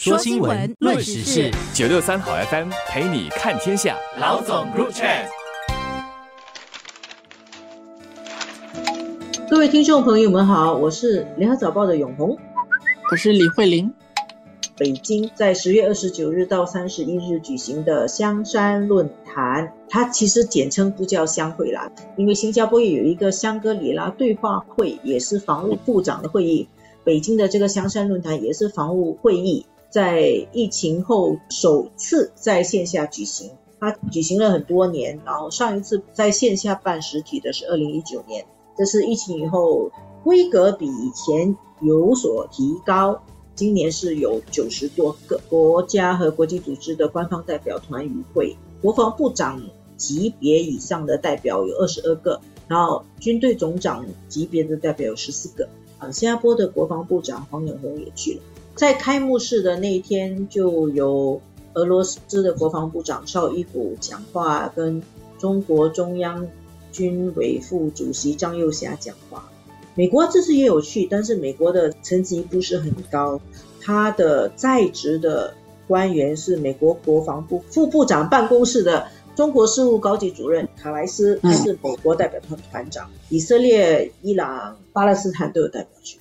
说新闻，论时事，九六三好 FM 陪你看天下。老总 Group Chat，各位听众朋友们好，我是联合早报的永红，我是李慧玲。北京在十月二十九日到三十一日举行的香山论坛，它其实简称不叫香会啦，因为新加坡也有一个香格里拉对话会，也是防务部长的会议。北京的这个香山论坛也是防务会议。在疫情后首次在线下举行，它举行了很多年，然后上一次在线下办实体的是二零一九年，这是疫情以后规格比以前有所提高。今年是有九十多个国家和国际组织的官方代表团与会，国防部长级别以上的代表有二十二个，然后军队总长级别的代表有十四个。啊，新加坡的国防部长黄永红也去了。在开幕式的那一天，就有俄罗斯的国防部长绍伊古讲话，跟中国中央军委副主席张又侠讲话。美国这次也有去，但是美国的层级不是很高，他的在职的官员是美国国防部副部长办公室的中国事务高级主任卡莱斯，他是美国代表团团长。以色列、伊朗、巴勒斯坦都有代表去。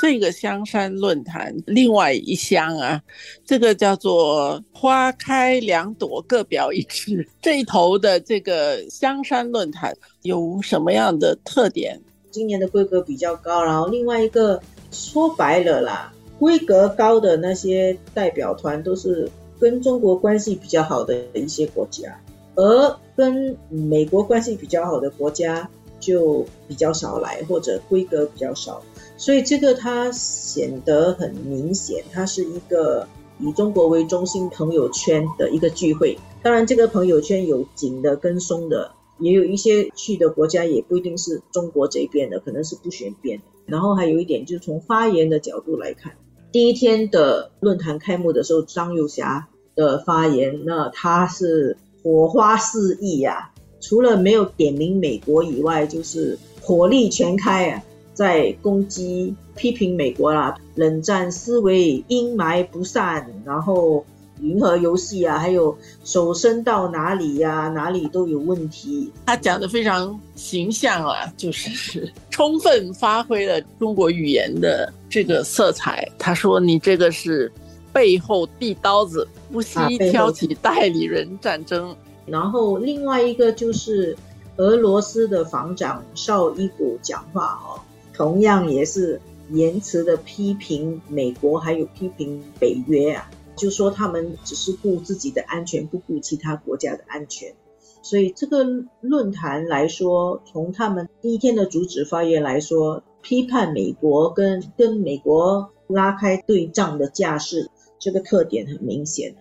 这个香山论坛，另外一乡啊，这个叫做花开两朵，各表一枝。这一头的这个香山论坛有什么样的特点？今年的规格比较高，然后另外一个说白了啦，规格高的那些代表团都是跟中国关系比较好的一些国家，而跟美国关系比较好的国家就比较少来，或者规格比较少。所以这个它显得很明显，它是一个以中国为中心朋友圈的一个聚会。当然，这个朋友圈有紧的跟松的，也有一些去的国家也不一定是中国这边的，可能是不选边。然后还有一点，就是从发言的角度来看，第一天的论坛开幕的时候，张又侠的发言，那他是火花四溢呀，除了没有点名美国以外，就是火力全开啊。在攻击、批评美国啦，冷战思维、阴霾不散，然后银河游戏啊，还有手伸到哪里呀，哪里都有问题。他讲的非常形象啊，就是充分发挥了中国语言的这个色彩。他说：“你这个是背后递刀子，不惜挑起代理人战争。”然后另外一个就是俄罗斯的防长绍伊古讲话哦。同样也是言辞的批评美国，还有批评北约啊，就说他们只是顾自己的安全，不顾其他国家的安全。所以这个论坛来说，从他们第一天的主旨发言来说，批判美国跟跟美国拉开对仗的架势，这个特点很明显。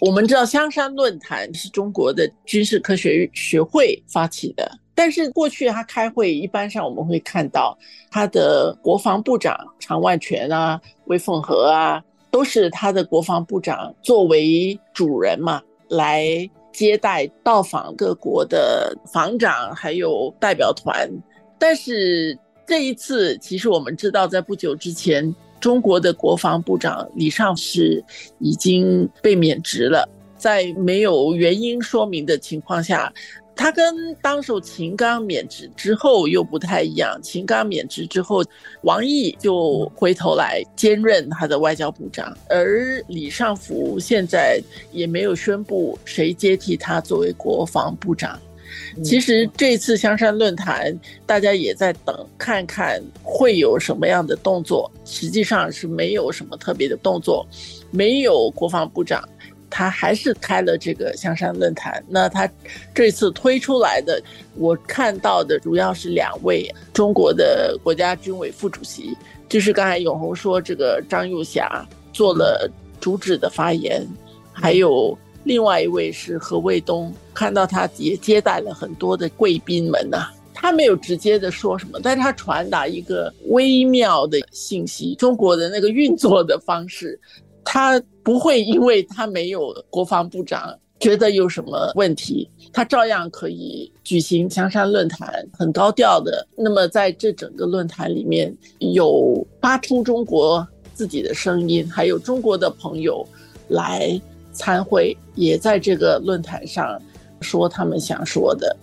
我们知道香山论坛是中国的军事科学学会发起的。但是过去他开会，一般上我们会看到他的国防部长常万全啊、魏凤和啊，都是他的国防部长作为主人嘛，来接待到访各国的防长还有代表团。但是这一次，其实我们知道，在不久之前，中国的国防部长李尚是已经被免职了，在没有原因说明的情况下。他跟当时秦刚免职之后又不太一样。秦刚免职之后，王毅就回头来兼任他的外交部长，而李尚福现在也没有宣布谁接替他作为国防部长。其实这次香山论坛，大家也在等看看会有什么样的动作。实际上是没有什么特别的动作，没有国防部长。他还是开了这个香山论坛。那他这次推出来的，我看到的主要是两位中国的国家军委副主席，就是刚才永红说这个张又侠做了主旨的发言，还有另外一位是何卫东，看到他也接待了很多的贵宾们呐。他没有直接的说什么，但是他传达一个微妙的信息，中国的那个运作的方式。他不会因为他没有国防部长觉得有什么问题，他照样可以举行香山论坛，很高调的。那么在这整个论坛里面有发出中国自己的声音，还有中国的朋友来参会，也在这个论坛上说他们想说的。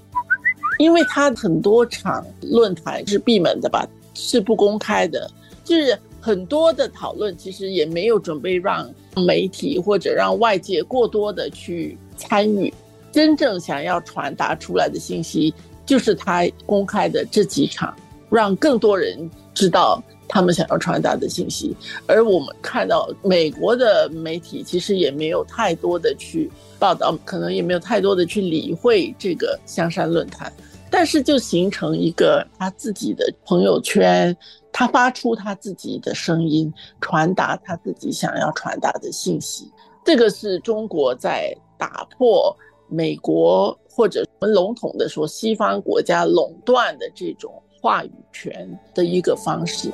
因为他很多场论坛是闭门的吧，是不公开的，就是很多的讨论其实也没有准备让媒体或者让外界过多的去参与。真正想要传达出来的信息，就是他公开的这几场，让更多人知道他们想要传达的信息。而我们看到美国的媒体其实也没有太多的去报道，可能也没有太多的去理会这个香山论坛，但是就形成一个他自己的朋友圈，他发出他自己的声音，传达他自己想要传达的信息。这个是中国在打破。美国或者我们笼统的说，西方国家垄断的这种话语权的一个方式。